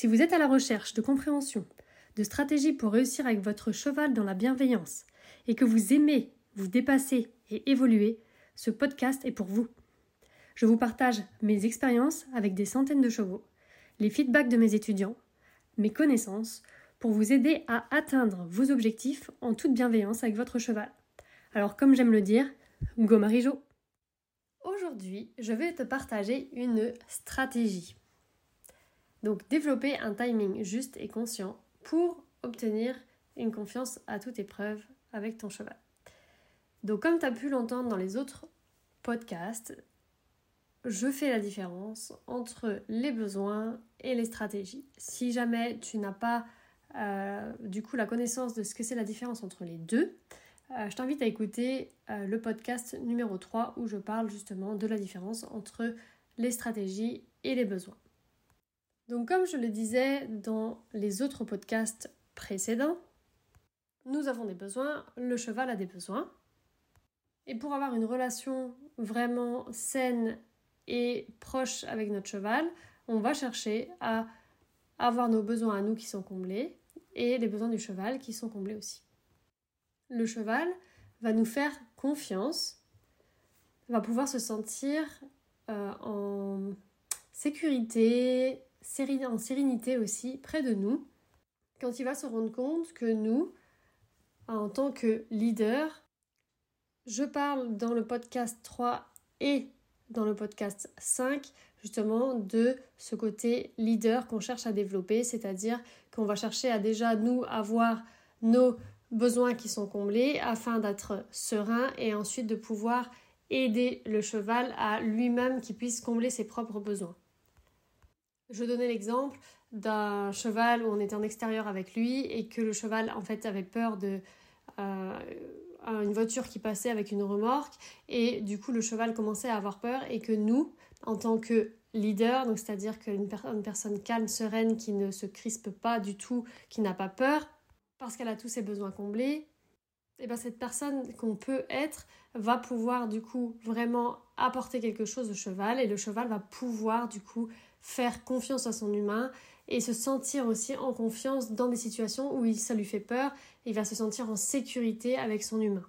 Si vous êtes à la recherche de compréhension, de stratégies pour réussir avec votre cheval dans la bienveillance et que vous aimez vous dépasser et évoluer, ce podcast est pour vous. Je vous partage mes expériences avec des centaines de chevaux, les feedbacks de mes étudiants, mes connaissances pour vous aider à atteindre vos objectifs en toute bienveillance avec votre cheval. Alors comme j'aime le dire, go Marijo Aujourd'hui, je vais te partager une stratégie. Donc développer un timing juste et conscient pour obtenir une confiance à toute épreuve avec ton cheval. Donc comme tu as pu l'entendre dans les autres podcasts, je fais la différence entre les besoins et les stratégies. Si jamais tu n'as pas euh, du coup la connaissance de ce que c'est la différence entre les deux, euh, je t'invite à écouter euh, le podcast numéro 3 où je parle justement de la différence entre les stratégies et les besoins. Donc comme je le disais dans les autres podcasts précédents, nous avons des besoins, le cheval a des besoins. Et pour avoir une relation vraiment saine et proche avec notre cheval, on va chercher à avoir nos besoins à nous qui sont comblés et les besoins du cheval qui sont comblés aussi le cheval va nous faire confiance, va pouvoir se sentir euh, en sécurité, en sérénité aussi, près de nous, quand il va se rendre compte que nous, en tant que leader, je parle dans le podcast 3 et dans le podcast 5 justement de ce côté leader qu'on cherche à développer, c'est-à-dire qu'on va chercher à déjà nous avoir nos besoins qui sont comblés afin d'être serein et ensuite de pouvoir aider le cheval à lui-même qui puisse combler ses propres besoins. Je donnais l'exemple d'un cheval où on était en extérieur avec lui et que le cheval en fait avait peur de euh, une voiture qui passait avec une remorque et du coup le cheval commençait à avoir peur et que nous en tant que leader, donc c'est-à-dire qu'une une personne calme, sereine, qui ne se crispe pas du tout, qui n'a pas peur, parce qu'elle a tous ses besoins comblés, et eh bien cette personne qu'on peut être va pouvoir du coup vraiment apporter quelque chose au cheval et le cheval va pouvoir du coup faire confiance à son humain et se sentir aussi en confiance dans des situations où ça lui fait peur, il va se sentir en sécurité avec son humain.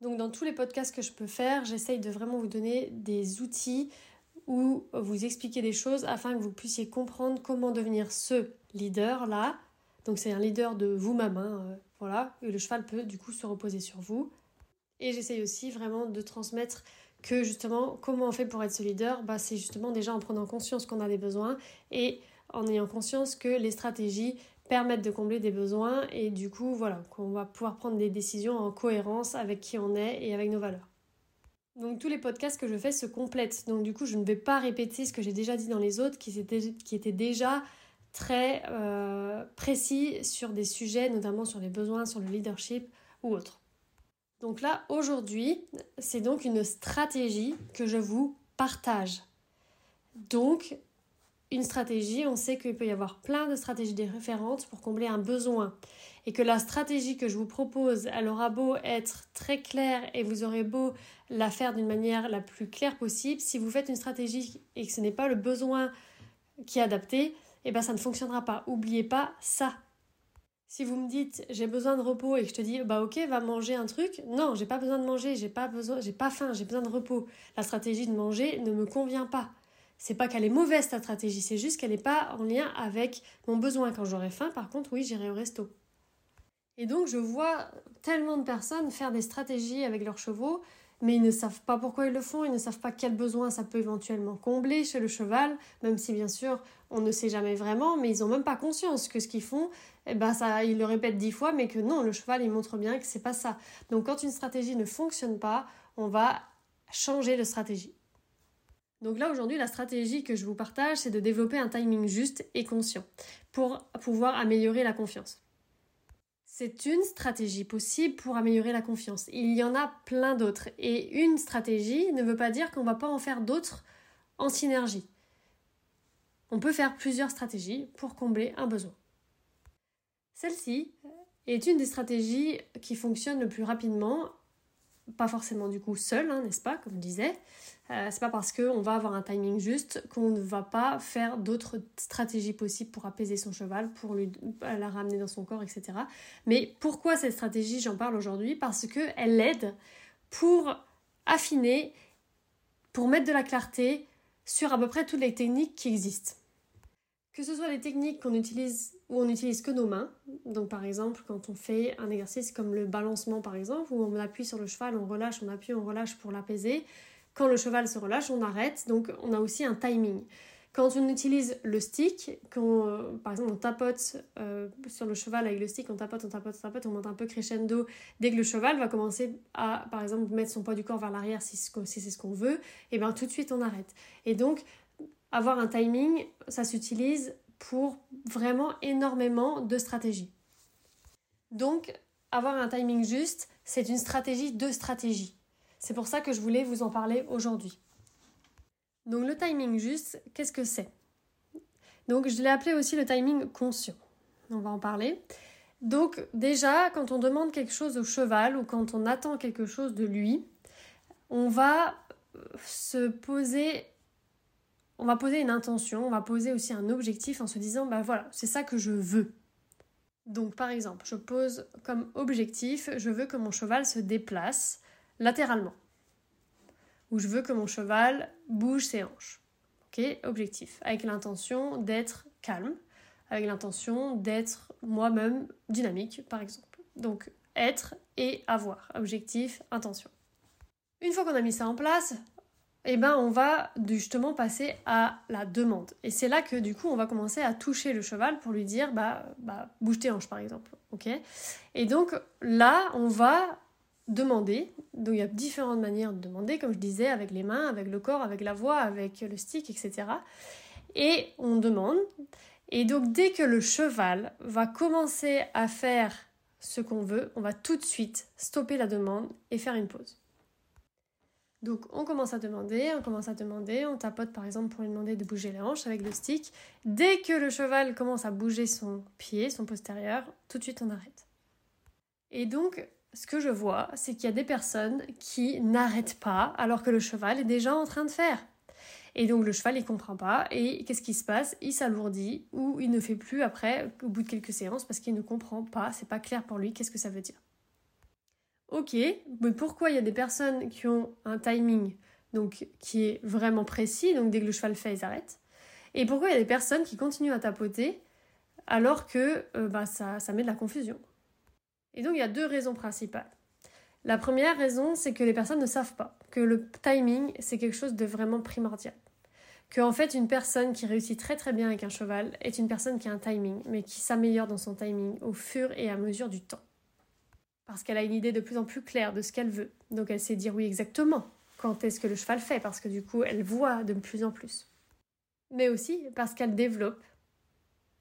Donc dans tous les podcasts que je peux faire, j'essaye de vraiment vous donner des outils ou vous expliquer des choses afin que vous puissiez comprendre comment devenir ce leader là donc c'est un leader de vous-même, hein, euh, voilà, et le cheval peut du coup se reposer sur vous. Et j'essaye aussi vraiment de transmettre que justement, comment on fait pour être ce leader? Bah, C'est justement déjà en prenant conscience qu'on a des besoins et en ayant conscience que les stratégies permettent de combler des besoins et du coup, voilà, qu'on va pouvoir prendre des décisions en cohérence avec qui on est et avec nos valeurs. Donc tous les podcasts que je fais se complètent. Donc du coup, je ne vais pas répéter ce que j'ai déjà dit dans les autres qui, étaient, déjà très euh, précis sur des sujets, notamment sur les besoins, sur le leadership ou autre. Donc là, aujourd'hui, c'est donc une stratégie que je vous partage. Donc, une stratégie, on sait qu'il peut y avoir plein de stratégies différentes pour combler un besoin. Et que la stratégie que je vous propose, elle aura beau être très claire et vous aurez beau la faire d'une manière la plus claire possible, si vous faites une stratégie et que ce n'est pas le besoin qui est adapté, eh ben ça ne fonctionnera pas. Oubliez pas ça. Si vous me dites j'ai besoin de repos et que je te dis bah ok va manger un truc, non j'ai pas besoin de manger, j'ai pas besoin, j'ai pas faim, j'ai besoin de repos. La stratégie de manger ne me convient pas. C'est pas qu'elle est mauvaise ta stratégie, c'est juste qu'elle n'est pas en lien avec mon besoin. Quand j'aurai faim, par contre, oui, j'irai au resto. Et donc, je vois tellement de personnes faire des stratégies avec leurs chevaux mais ils ne savent pas pourquoi ils le font, ils ne savent pas quel besoin ça peut éventuellement combler chez le cheval, même si bien sûr on ne sait jamais vraiment, mais ils n'ont même pas conscience que ce qu'ils font, eh ben ça, ils le répètent dix fois, mais que non, le cheval il montre bien que c'est pas ça. Donc quand une stratégie ne fonctionne pas, on va changer de stratégie. Donc là aujourd'hui la stratégie que je vous partage c'est de développer un timing juste et conscient pour pouvoir améliorer la confiance. C'est une stratégie possible pour améliorer la confiance. Il y en a plein d'autres. Et une stratégie ne veut pas dire qu'on ne va pas en faire d'autres en synergie. On peut faire plusieurs stratégies pour combler un besoin. Celle-ci est une des stratégies qui fonctionne le plus rapidement pas forcément du coup seul, hein, n'est-ce pas, comme je disais. Euh, c'est pas parce qu'on va avoir un timing juste qu'on ne va pas faire d'autres stratégies possibles pour apaiser son cheval, pour lui, la ramener dans son corps, etc. Mais pourquoi cette stratégie, j'en parle aujourd'hui? Parce qu'elle l'aide pour affiner, pour mettre de la clarté sur à peu près toutes les techniques qui existent. Que ce soit les techniques qu'on utilise où on n'utilise que nos mains, donc par exemple quand on fait un exercice comme le balancement par exemple, où on appuie sur le cheval, on relâche, on appuie, on relâche pour l'apaiser. Quand le cheval se relâche, on arrête, donc on a aussi un timing. Quand on utilise le stick, quand euh, par exemple on tapote euh, sur le cheval avec le stick, on tapote, on tapote, on tapote, on monte un peu crescendo. Dès que le cheval va commencer à, par exemple, mettre son poids du corps vers l'arrière si, si c'est ce qu'on veut, et bien tout de suite on arrête. Et donc avoir un timing, ça s'utilise pour vraiment énormément de stratégies. Donc, avoir un timing juste, c'est une stratégie de stratégie. C'est pour ça que je voulais vous en parler aujourd'hui. Donc le timing juste, qu'est-ce que c'est? Donc je l'ai appelé aussi le timing conscient. On va en parler. Donc déjà, quand on demande quelque chose au cheval ou quand on attend quelque chose de lui, on va se poser on va poser une intention, on va poser aussi un objectif en se disant, bah voilà, c'est ça que je veux. Donc par exemple, je pose comme objectif, je veux que mon cheval se déplace latéralement. Ou je veux que mon cheval bouge ses hanches. Ok, objectif. Avec l'intention d'être calme, avec l'intention d'être moi-même dynamique, par exemple. Donc être et avoir. Objectif, intention. Une fois qu'on a mis ça en place, eh ben on va justement passer à la demande. Et c'est là que du coup on va commencer à toucher le cheval pour lui dire bah, bah bouge tes hanches par exemple. ok? Et donc là on va demander. Donc il y a différentes manières de demander, comme je disais, avec les mains, avec le corps, avec la voix, avec le stick, etc. Et on demande. Et donc dès que le cheval va commencer à faire ce qu'on veut, on va tout de suite stopper la demande et faire une pause. Donc on commence à demander, on commence à demander, on tapote par exemple pour lui demander de bouger les hanches avec le stick. Dès que le cheval commence à bouger son pied, son postérieur, tout de suite on arrête. Et donc ce que je vois, c'est qu'il y a des personnes qui n'arrêtent pas alors que le cheval est déjà en train de faire. Et donc le cheval il comprend pas et qu'est-ce qui se passe? Il s'alourdit ou il ne fait plus après au bout de quelques séances parce qu'il ne comprend pas, c'est pas clair pour lui qu'est-ce que ça veut dire. Ok, mais pourquoi il y a des personnes qui ont un timing donc qui est vraiment précis, donc dès que le cheval fait, ils arrêtent Et pourquoi il y a des personnes qui continuent à tapoter alors que euh, bah, ça, ça met de la confusion Et donc il y a deux raisons principales. La première raison, c'est que les personnes ne savent pas que le timing, c'est quelque chose de vraiment primordial. Que en fait, une personne qui réussit très très bien avec un cheval est une personne qui a un timing, mais qui s'améliore dans son timing au fur et à mesure du temps parce qu'elle a une idée de plus en plus claire de ce qu'elle veut. Donc elle sait dire oui exactement quand est-ce que le cheval fait, parce que du coup elle voit de plus en plus. Mais aussi parce qu'elle développe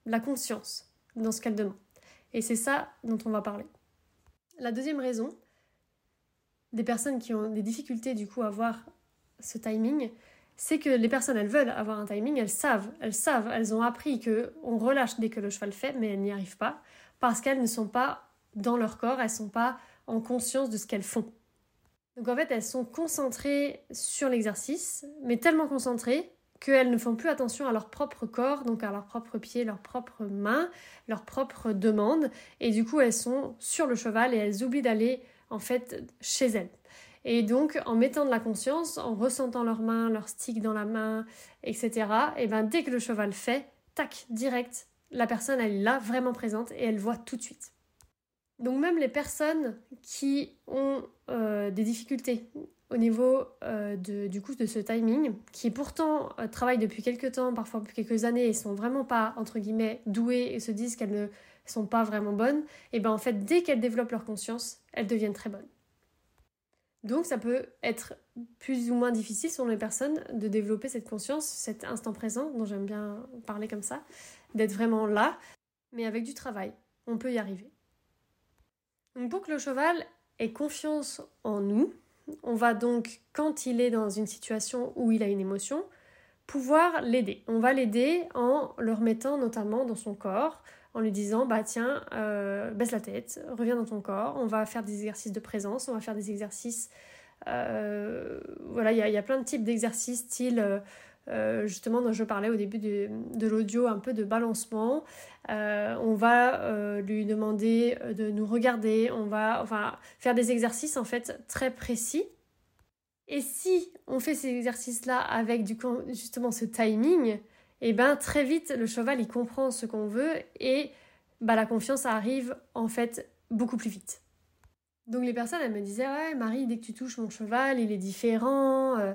la conscience dans ce qu'elle demande. Et c'est ça dont on va parler. La deuxième raison des personnes qui ont des difficultés du coup à avoir ce timing, c'est que les personnes elles veulent avoir un timing, elles savent, elles savent, elles ont appris que on relâche dès que le cheval fait, mais elles n'y arrivent pas parce qu'elles ne sont pas dans leur corps, elles sont pas en conscience de ce qu'elles font. Donc en fait, elles sont concentrées sur l'exercice, mais tellement concentrées qu'elles ne font plus attention à leur propre corps, donc à leurs propres pieds, leurs propres mains, leurs propres demandes, et du coup elles sont sur le cheval et elles oublient d'aller en fait chez elles. Et donc en mettant de la conscience, en ressentant leurs mains, leur stick dans la main, etc., et ben dès que le cheval fait, tac, direct, la personne elle est là, vraiment présente, et elle voit tout de suite. Donc même les personnes qui ont euh, des difficultés au niveau euh, du coup de ce timing, qui pourtant euh, travaillent depuis quelques temps, parfois depuis quelques années, et sont vraiment pas entre guillemets douées et se disent qu'elles ne sont pas vraiment bonnes, et ben en fait dès qu'elles développent leur conscience, elles deviennent très bonnes. Donc ça peut être plus ou moins difficile selon les personnes de développer cette conscience, cet instant présent dont j'aime bien parler comme ça, d'être vraiment là, mais avec du travail, on peut y arriver. Donc pour que le cheval ait confiance en nous, on va donc, quand il est dans une situation où il a une émotion, pouvoir l'aider. On va l'aider en le remettant notamment dans son corps, en lui disant bah tiens euh, baisse la tête, reviens dans ton corps, on va faire des exercices de présence, on va faire des exercices euh, voilà il y, a plein de types d'exercices style euh, justement dont je parlais au début de, l'audio un peu de balancement. on va lui demander de nous regarder, on va enfin faire des exercices en fait très précis. Et si on fait ces exercices-là avec du justement ce timing, et ben très vite le cheval il comprend ce qu'on veut et bah, la confiance arrive en fait beaucoup plus vite. Donc les personnes elles me disaient ouais Marie dès que tu touches mon cheval il est différent, euh,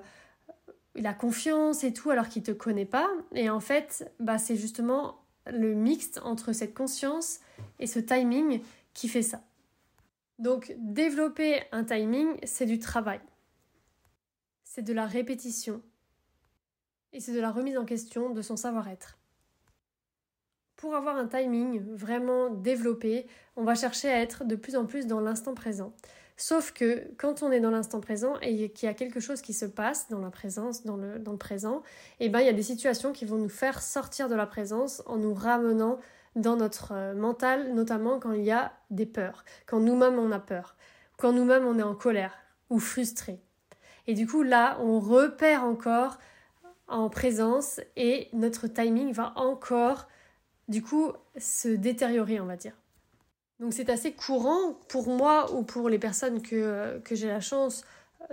il a confiance et tout alors qu'il te connaît pas et en fait bah, c'est justement le mixte entre cette conscience et ce timing qui fait ça. Donc développer un timing c'est du travail, c'est de la répétition, et c'est de la remise en question de son savoir-être. Pour avoir un timing vraiment développé, on va chercher à être de plus en plus dans l'instant présent. Sauf que quand on est dans l'instant présent et qu'il y a quelque chose qui se passe dans la présence, dans le, présent, eh ben, il y a des situations qui vont nous faire sortir de la présence en nous ramenant dans notre euh, mental, notamment quand il y a des peurs, quand nous-mêmes on a peur, quand nous-mêmes on est en colère ou frustré. Et du coup là, on repère encore en présence et notre timing va encore du coup se détériorer on va dire. Donc c'est assez courant pour moi ou pour les personnes que, que j'ai la chance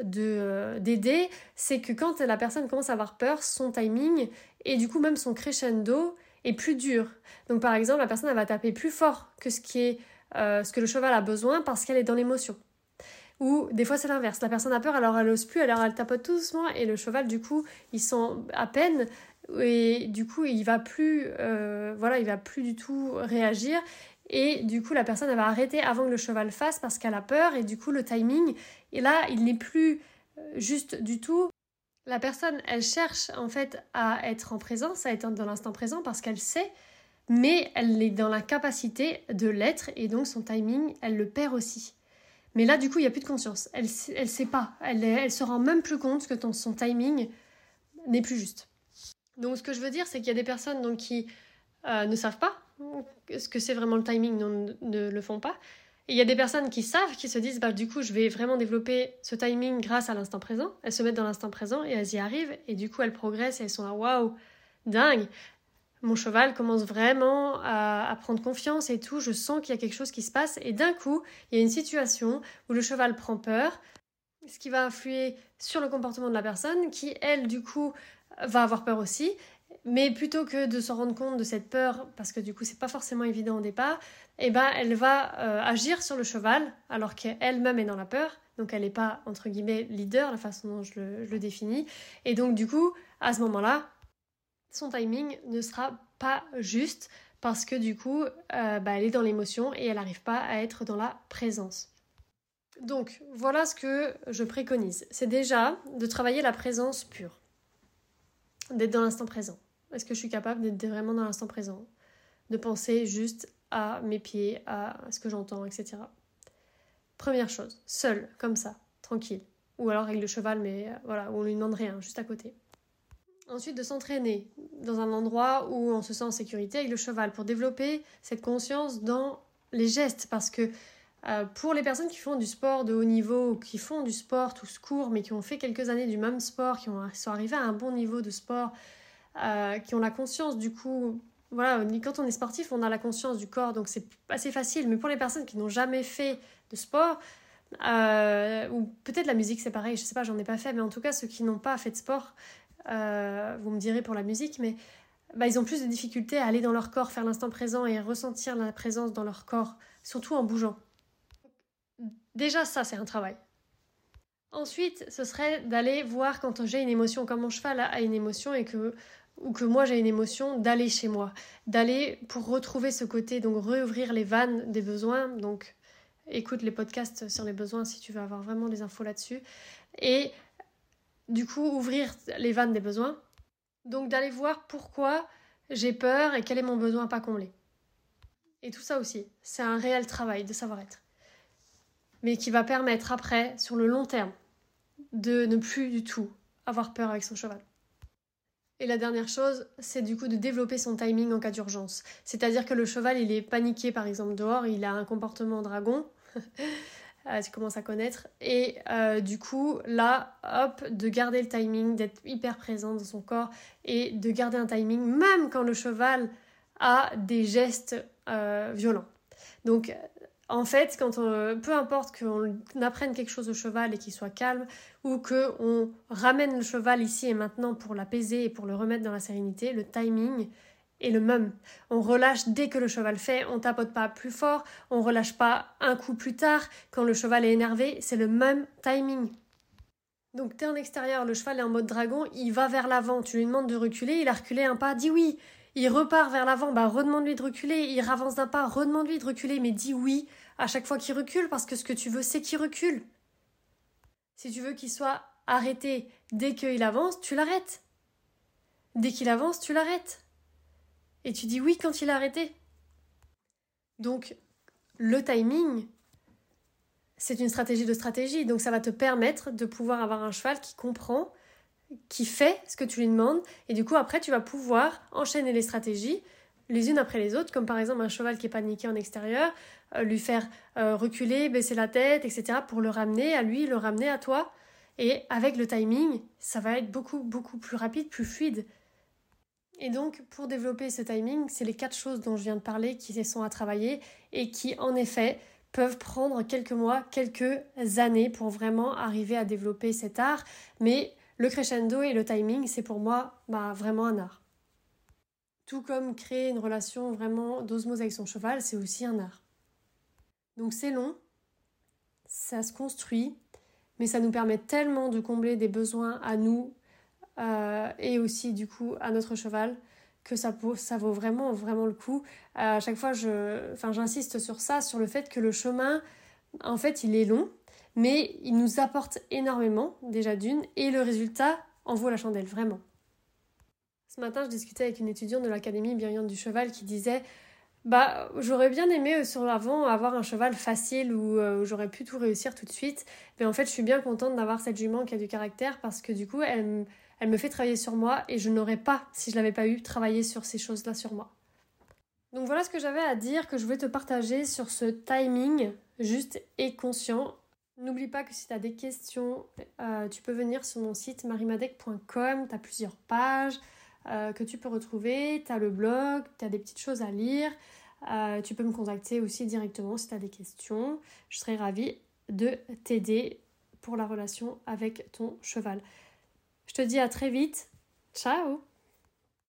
de d'aider, c'est que quand la personne commence à avoir peur, son timing et du coup même son crescendo est plus dur. Donc par exemple, la personne va taper plus fort que ce qui est euh, ce que le cheval a besoin parce qu'elle est dans l'émotion. Ou des fois c'est l'inverse, la personne a peur alors elle ose plus, alors elle tapote tout doucement et le cheval du coup il sent à peine et du coup il va plus euh, voilà il va plus du tout réagir et du coup la personne elle va arrêter avant que le cheval fasse parce qu'elle a peur et du coup le timing et là il n'est plus euh, juste du tout la personne elle cherche en fait à être en présence à être dans l'instant présent parce qu'elle sait mais elle est dans la capacité de l'être et donc son timing elle le perd aussi mais là, du coup, il n'y a plus de conscience. Elle ne sait pas. Elle, elle se rend même plus compte que son timing n'est plus juste. Donc, ce que je veux dire, c'est qu'il y a des personnes donc, qui euh, ne savent pas ce que c'est vraiment le timing, non, ne le font pas. Il y a des personnes qui savent, qui se disent, bah, du coup, je vais vraiment développer ce timing grâce à l'instant présent. Elles se mettent dans l'instant présent et elles y arrivent. Et du coup, elles progressent et elles sont là, waouh, dingue mon cheval commence vraiment à, prendre confiance et tout, je sens qu'il y a quelque chose qui se passe et d'un coup, il y a une situation où le cheval prend peur, ce qui va influer sur le comportement de la personne qui, elle, du coup, va avoir peur aussi. Mais plutôt que de se rendre compte de cette peur, parce que du coup c'est pas forcément évident au départ, eh ben elle va euh, agir sur le cheval alors qu'elle-même est dans la peur, donc elle n'est pas entre guillemets leader, la façon dont je le définis. Et donc du coup, à ce moment-là, son timing ne sera pas juste parce que du coup, euh, bah, elle est dans l'émotion et elle n'arrive pas à être dans la présence. Donc voilà ce que je préconise. C'est déjà de travailler la présence pure, d'être dans l'instant présent. Est-ce que je suis capable d'être vraiment dans l'instant présent? De penser juste à mes pieds, à ce que j'entends, etc. Première chose, seul, comme ça, tranquille. Ou alors avec le cheval, mais euh, voilà, on lui demande rien, juste à côté. Ensuite, de s'entraîner dans un endroit où on se sent en sécurité avec le cheval pour développer cette conscience dans les gestes. Parce que euh, pour les personnes qui font du sport de haut niveau, qui font du sport tout court, mais qui ont fait quelques années du même sport, qui ont, sont arrivés à un bon niveau de sport, euh, qui ont la conscience du coup. Voilà, quand on est sportif, on a la conscience du corps, donc c'est assez facile. Mais pour les personnes qui n'ont jamais fait de sport, euh, ou peut-être la musique c'est pareil, je sais pas, j'en ai pas fait, mais en tout cas ceux qui n'ont pas fait de sport, euh, vous me direz pour la musique, mais bah, ils ont plus de difficultés à aller dans leur corps, faire l'instant présent et ressentir la présence dans leur corps, surtout en bougeant. Déjà ça, c'est un travail. Ensuite, ce serait d'aller voir quand j'ai une émotion, quand mon cheval a une émotion et que ou que moi j'ai une émotion, d'aller chez moi, d'aller pour retrouver ce côté, donc réouvrir les vannes des besoins, donc écoute les podcasts sur les besoins si tu veux avoir vraiment des infos là-dessus. Et du coup, ouvrir les vannes des besoins. Donc d'aller voir pourquoi j'ai peur et quel est mon besoin pas comblé. Et tout ça aussi, c'est un réel travail de savoir-être. Mais qui va permettre après, sur le long terme, de ne plus du tout avoir peur avec son cheval. Et la dernière chose, c'est du coup de développer son timing en cas d'urgence. C'est-à-dire que le cheval, il est paniqué par exemple dehors, il a un comportement dragon, euh, tu commences à connaître, et euh, du coup, là, hop, de garder le timing, d'être hyper présent dans son corps et de garder un timing même quand le cheval a des gestes euh, violents. Donc en fait, quand peu importe qu'on apprenne quelque chose au cheval et qu'il soit calme, ou qu'on ramène le cheval ici et maintenant pour l'apaiser et pour le remettre dans la sérénité, le timing est le même. On relâche dès que le cheval fait, on tapote pas plus fort, on relâche pas un coup plus tard. Quand le cheval est énervé, c'est le même timing. Donc tu es en extérieur, le cheval est en mode dragon, il va vers l'avant, tu lui demandes de reculer, il a reculé un pas, dis oui. Il repart vers l'avant, bah redemande-lui de reculer, il avance d'un pas, redemande-lui de reculer, mais dis oui à chaque fois qu'il recule parce que ce que tu veux, c'est qu'il recule. Si tu veux qu'il soit arrêté dès qu'il avance, tu l'arrêtes. Dès qu'il avance, tu l'arrêtes. Et tu dis oui quand il a arrêté. Donc, le timing, c'est une stratégie de stratégie. Donc, ça va te permettre de pouvoir avoir un cheval qui comprend, qui fait ce que tu lui demandes. Et du coup, après, tu vas pouvoir enchaîner les stratégies les unes après les autres, comme par exemple un cheval qui est paniqué en extérieur, euh, lui faire euh, reculer, baisser la tête, etc., pour le ramener à lui, le ramener à toi. Et avec le timing, ça va être beaucoup, beaucoup plus rapide, plus fluide. Et donc, pour développer ce timing, c'est les quatre choses dont je viens de parler qui sont à travailler et qui, en effet, peuvent prendre quelques mois, quelques années pour vraiment arriver à développer cet art. Mais le crescendo et le timing, c'est pour moi bah, vraiment un art. Tout comme créer une relation vraiment d'osmose avec son cheval, c'est aussi un art. Donc c'est long, ça se construit, mais ça nous permet tellement de combler des besoins à nous euh, et aussi du coup à notre cheval que ça, vaut vraiment vraiment le coup. à chaque fois, j'insiste sur ça, sur le fait que le chemin, en fait, il est long, mais il nous apporte énormément déjà d'une, et le résultat en vaut la chandelle vraiment. Ce matin, je discutais avec une étudiante de l'Académie bienveillante du cheval qui disait bah, j'aurais bien aimé euh, sur l'avant avoir un cheval facile euh, où, j'aurais pu tout réussir tout de suite. Mais en fait, je suis bien contente d'avoir cette jument qui a du caractère parce que du coup, elle, elle me fait travailler sur moi et je n'aurais pas, si je l'avais pas eu, travaillé sur ces choses-là sur moi. Donc voilà ce que j'avais à dire, que je voulais te partager sur ce timing juste et conscient. N'oublie pas que si tu as des questions, euh, tu peux venir sur mon site marimadec.com, tu as plusieurs pages. Euh, que tu peux retrouver. Tu as le blog, tu as des petites choses à lire. Euh, tu peux me contacter aussi directement si tu as des questions. Je serai ravie de t'aider pour la relation avec ton cheval. Je te dis à très vite. Ciao